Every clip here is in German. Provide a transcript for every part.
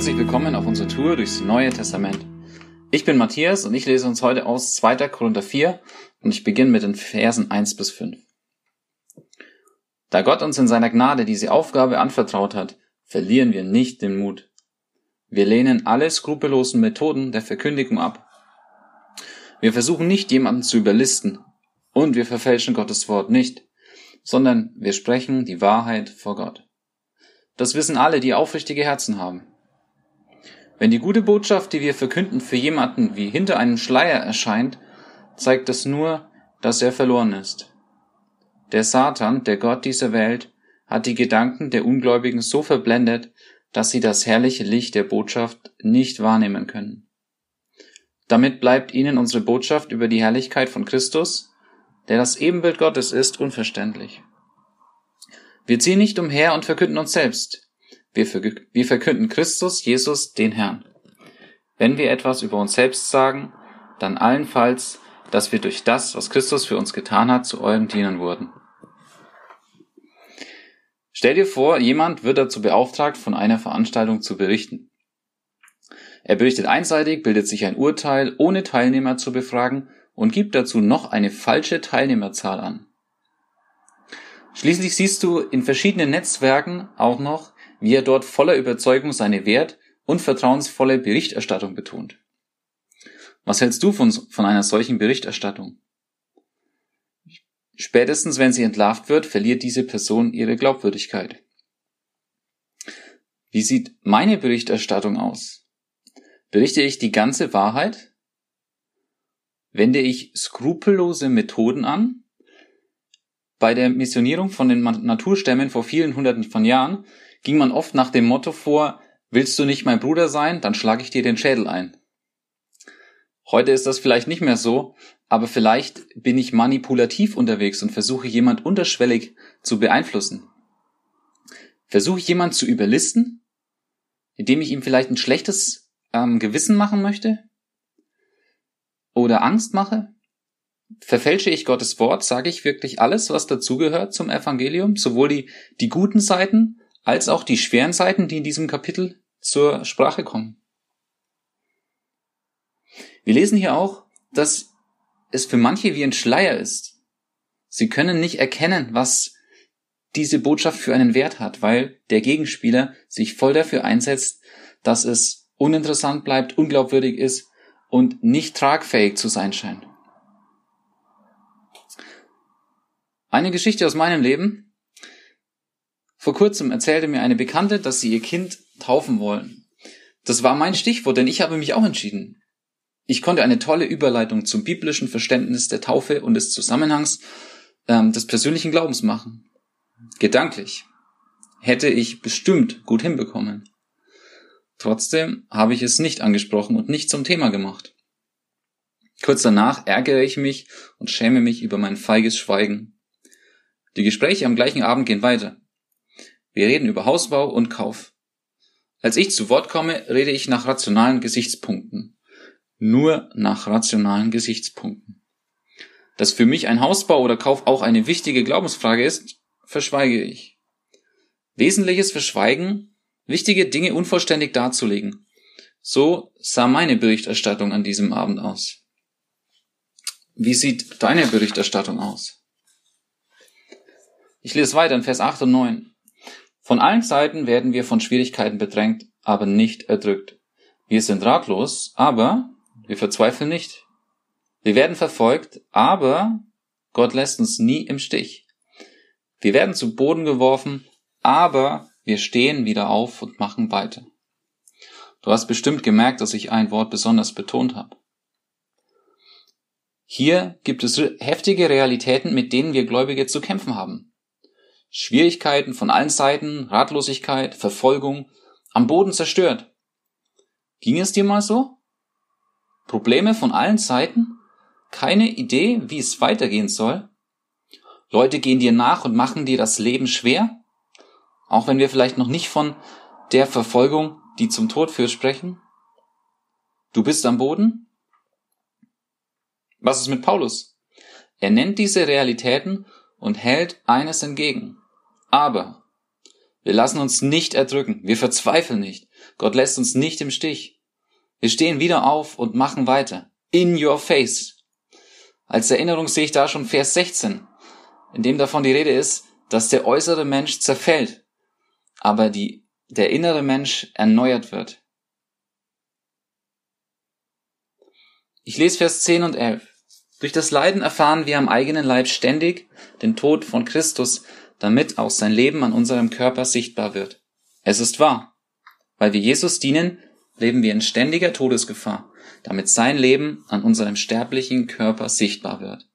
Herzlich willkommen auf unserer Tour durchs Neue Testament. Ich bin Matthias und ich lese uns heute aus 2. Korinther 4 und ich beginne mit den Versen 1 bis 5. Da Gott uns in seiner Gnade diese Aufgabe anvertraut hat, verlieren wir nicht den Mut. Wir lehnen alle skrupellosen Methoden der Verkündigung ab. Wir versuchen nicht jemanden zu überlisten und wir verfälschen Gottes Wort nicht, sondern wir sprechen die Wahrheit vor Gott. Das wissen alle, die aufrichtige Herzen haben. Wenn die gute Botschaft, die wir verkünden, für jemanden wie hinter einem Schleier erscheint, zeigt das nur, dass er verloren ist. Der Satan, der Gott dieser Welt, hat die Gedanken der Ungläubigen so verblendet, dass sie das herrliche Licht der Botschaft nicht wahrnehmen können. Damit bleibt ihnen unsere Botschaft über die Herrlichkeit von Christus, der das Ebenbild Gottes ist, unverständlich. Wir ziehen nicht umher und verkünden uns selbst. Wir, wir verkünden Christus, Jesus, den Herrn. Wenn wir etwas über uns selbst sagen, dann allenfalls, dass wir durch das, was Christus für uns getan hat, zu euren Dienern wurden. Stell dir vor, jemand wird dazu beauftragt, von einer Veranstaltung zu berichten. Er berichtet einseitig, bildet sich ein Urteil, ohne Teilnehmer zu befragen und gibt dazu noch eine falsche Teilnehmerzahl an. Schließlich siehst du in verschiedenen Netzwerken auch noch, wie er dort voller Überzeugung seine wert- und vertrauensvolle Berichterstattung betont. Was hältst du von, von einer solchen Berichterstattung? Spätestens wenn sie entlarvt wird, verliert diese Person ihre Glaubwürdigkeit. Wie sieht meine Berichterstattung aus? Berichte ich die ganze Wahrheit? Wende ich skrupellose Methoden an? Bei der Missionierung von den Naturstämmen vor vielen hunderten von Jahren ging man oft nach dem Motto vor, willst du nicht mein Bruder sein, dann schlage ich dir den Schädel ein. Heute ist das vielleicht nicht mehr so, aber vielleicht bin ich manipulativ unterwegs und versuche jemand unterschwellig zu beeinflussen. Versuche ich jemand zu überlisten, indem ich ihm vielleicht ein schlechtes ähm, Gewissen machen möchte? Oder Angst mache? verfälsche ich Gottes Wort, sage ich wirklich alles, was dazugehört zum Evangelium, sowohl die, die guten Seiten als auch die schweren Seiten, die in diesem Kapitel zur Sprache kommen. Wir lesen hier auch, dass es für manche wie ein Schleier ist. Sie können nicht erkennen, was diese Botschaft für einen Wert hat, weil der Gegenspieler sich voll dafür einsetzt, dass es uninteressant bleibt, unglaubwürdig ist und nicht tragfähig zu sein scheint. Eine Geschichte aus meinem Leben. Vor kurzem erzählte mir eine Bekannte, dass sie ihr Kind taufen wollen. Das war mein Stichwort, denn ich habe mich auch entschieden. Ich konnte eine tolle Überleitung zum biblischen Verständnis der Taufe und des Zusammenhangs ähm, des persönlichen Glaubens machen. Gedanklich hätte ich bestimmt gut hinbekommen. Trotzdem habe ich es nicht angesprochen und nicht zum Thema gemacht. Kurz danach ärgere ich mich und schäme mich über mein feiges Schweigen. Die Gespräche am gleichen Abend gehen weiter. Wir reden über Hausbau und Kauf. Als ich zu Wort komme, rede ich nach rationalen Gesichtspunkten. Nur nach rationalen Gesichtspunkten. Dass für mich ein Hausbau oder Kauf auch eine wichtige Glaubensfrage ist, verschweige ich. Wesentliches verschweigen, wichtige Dinge unvollständig darzulegen. So sah meine Berichterstattung an diesem Abend aus. Wie sieht deine Berichterstattung aus? Ich lese weiter in Vers 8 und 9. Von allen Seiten werden wir von Schwierigkeiten bedrängt, aber nicht erdrückt. Wir sind ratlos, aber wir verzweifeln nicht. Wir werden verfolgt, aber Gott lässt uns nie im Stich. Wir werden zu Boden geworfen, aber wir stehen wieder auf und machen weiter. Du hast bestimmt gemerkt, dass ich ein Wort besonders betont habe. Hier gibt es heftige Realitäten, mit denen wir Gläubige zu kämpfen haben. Schwierigkeiten von allen Seiten, Ratlosigkeit, Verfolgung, am Boden zerstört. Ging es dir mal so? Probleme von allen Seiten? Keine Idee, wie es weitergehen soll? Leute gehen dir nach und machen dir das Leben schwer? Auch wenn wir vielleicht noch nicht von der Verfolgung, die zum Tod führt, sprechen? Du bist am Boden? Was ist mit Paulus? Er nennt diese Realitäten und hält eines entgegen. Aber wir lassen uns nicht erdrücken, wir verzweifeln nicht, Gott lässt uns nicht im Stich. Wir stehen wieder auf und machen weiter. In your face. Als Erinnerung sehe ich da schon Vers 16, in dem davon die Rede ist, dass der äußere Mensch zerfällt, aber die, der innere Mensch erneuert wird. Ich lese Vers 10 und 11. Durch das Leiden erfahren wir am eigenen Leib ständig den Tod von Christus, damit auch sein Leben an unserem Körper sichtbar wird. Es ist wahr. Weil wir Jesus dienen, leben wir in ständiger Todesgefahr, damit sein Leben an unserem sterblichen Körper sichtbar wird.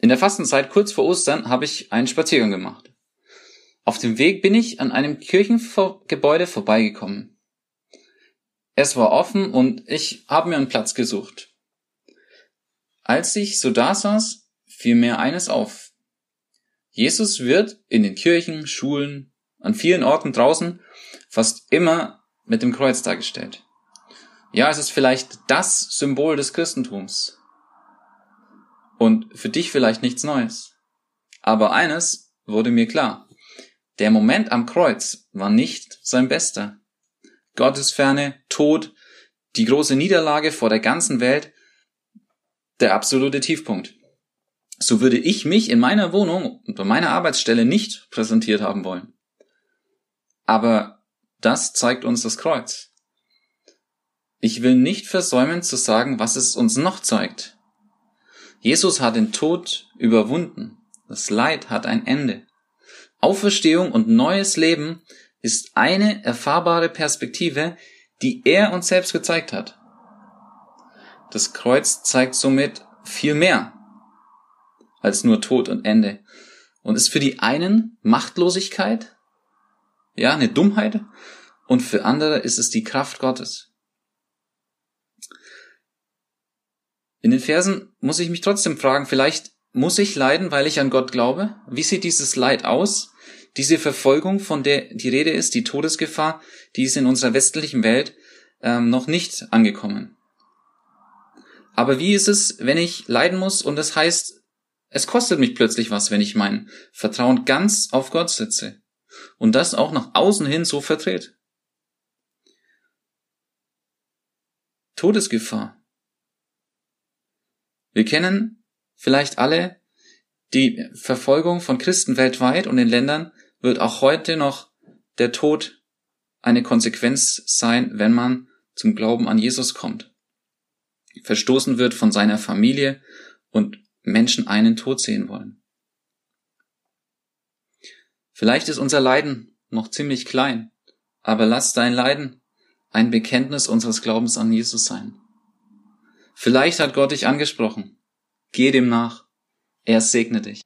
In der Fastenzeit kurz vor Ostern habe ich einen Spaziergang gemacht. Auf dem Weg bin ich an einem Kirchengebäude vorbeigekommen. Es war offen und ich habe mir einen Platz gesucht. Als ich so da saß, fiel mir eines auf. Jesus wird in den Kirchen, Schulen, an vielen Orten draußen fast immer mit dem Kreuz dargestellt. Ja, es ist vielleicht das Symbol des Christentums. Und für dich vielleicht nichts Neues. Aber eines wurde mir klar. Der Moment am Kreuz war nicht sein bester. Gottesferne, Tod, die große Niederlage vor der ganzen Welt, der absolute Tiefpunkt. So würde ich mich in meiner Wohnung und bei meiner Arbeitsstelle nicht präsentiert haben wollen. Aber das zeigt uns das Kreuz. Ich will nicht versäumen zu sagen, was es uns noch zeigt. Jesus hat den Tod überwunden. Das Leid hat ein Ende. Auferstehung und neues Leben ist eine erfahrbare Perspektive, die er uns selbst gezeigt hat. Das Kreuz zeigt somit viel mehr als nur Tod und Ende und ist für die einen Machtlosigkeit, ja, eine Dummheit und für andere ist es die Kraft Gottes. In den Versen muss ich mich trotzdem fragen, vielleicht muss ich leiden, weil ich an Gott glaube? Wie sieht dieses Leid aus? Diese Verfolgung, von der die Rede ist, die Todesgefahr, die ist in unserer westlichen Welt ähm, noch nicht angekommen. Aber wie ist es, wenn ich leiden muss und das heißt, es kostet mich plötzlich was, wenn ich mein Vertrauen ganz auf Gott setze? und das auch nach außen hin so vertritt. Todesgefahr. Wir kennen vielleicht alle die Verfolgung von Christen weltweit und in Ländern wird auch heute noch der Tod eine Konsequenz sein, wenn man zum Glauben an Jesus kommt. Verstoßen wird von seiner Familie und Menschen einen Tod sehen wollen. Vielleicht ist unser Leiden noch ziemlich klein, aber lass dein Leiden ein Bekenntnis unseres Glaubens an Jesus sein. Vielleicht hat Gott dich angesprochen. Geh dem nach. Er segne dich.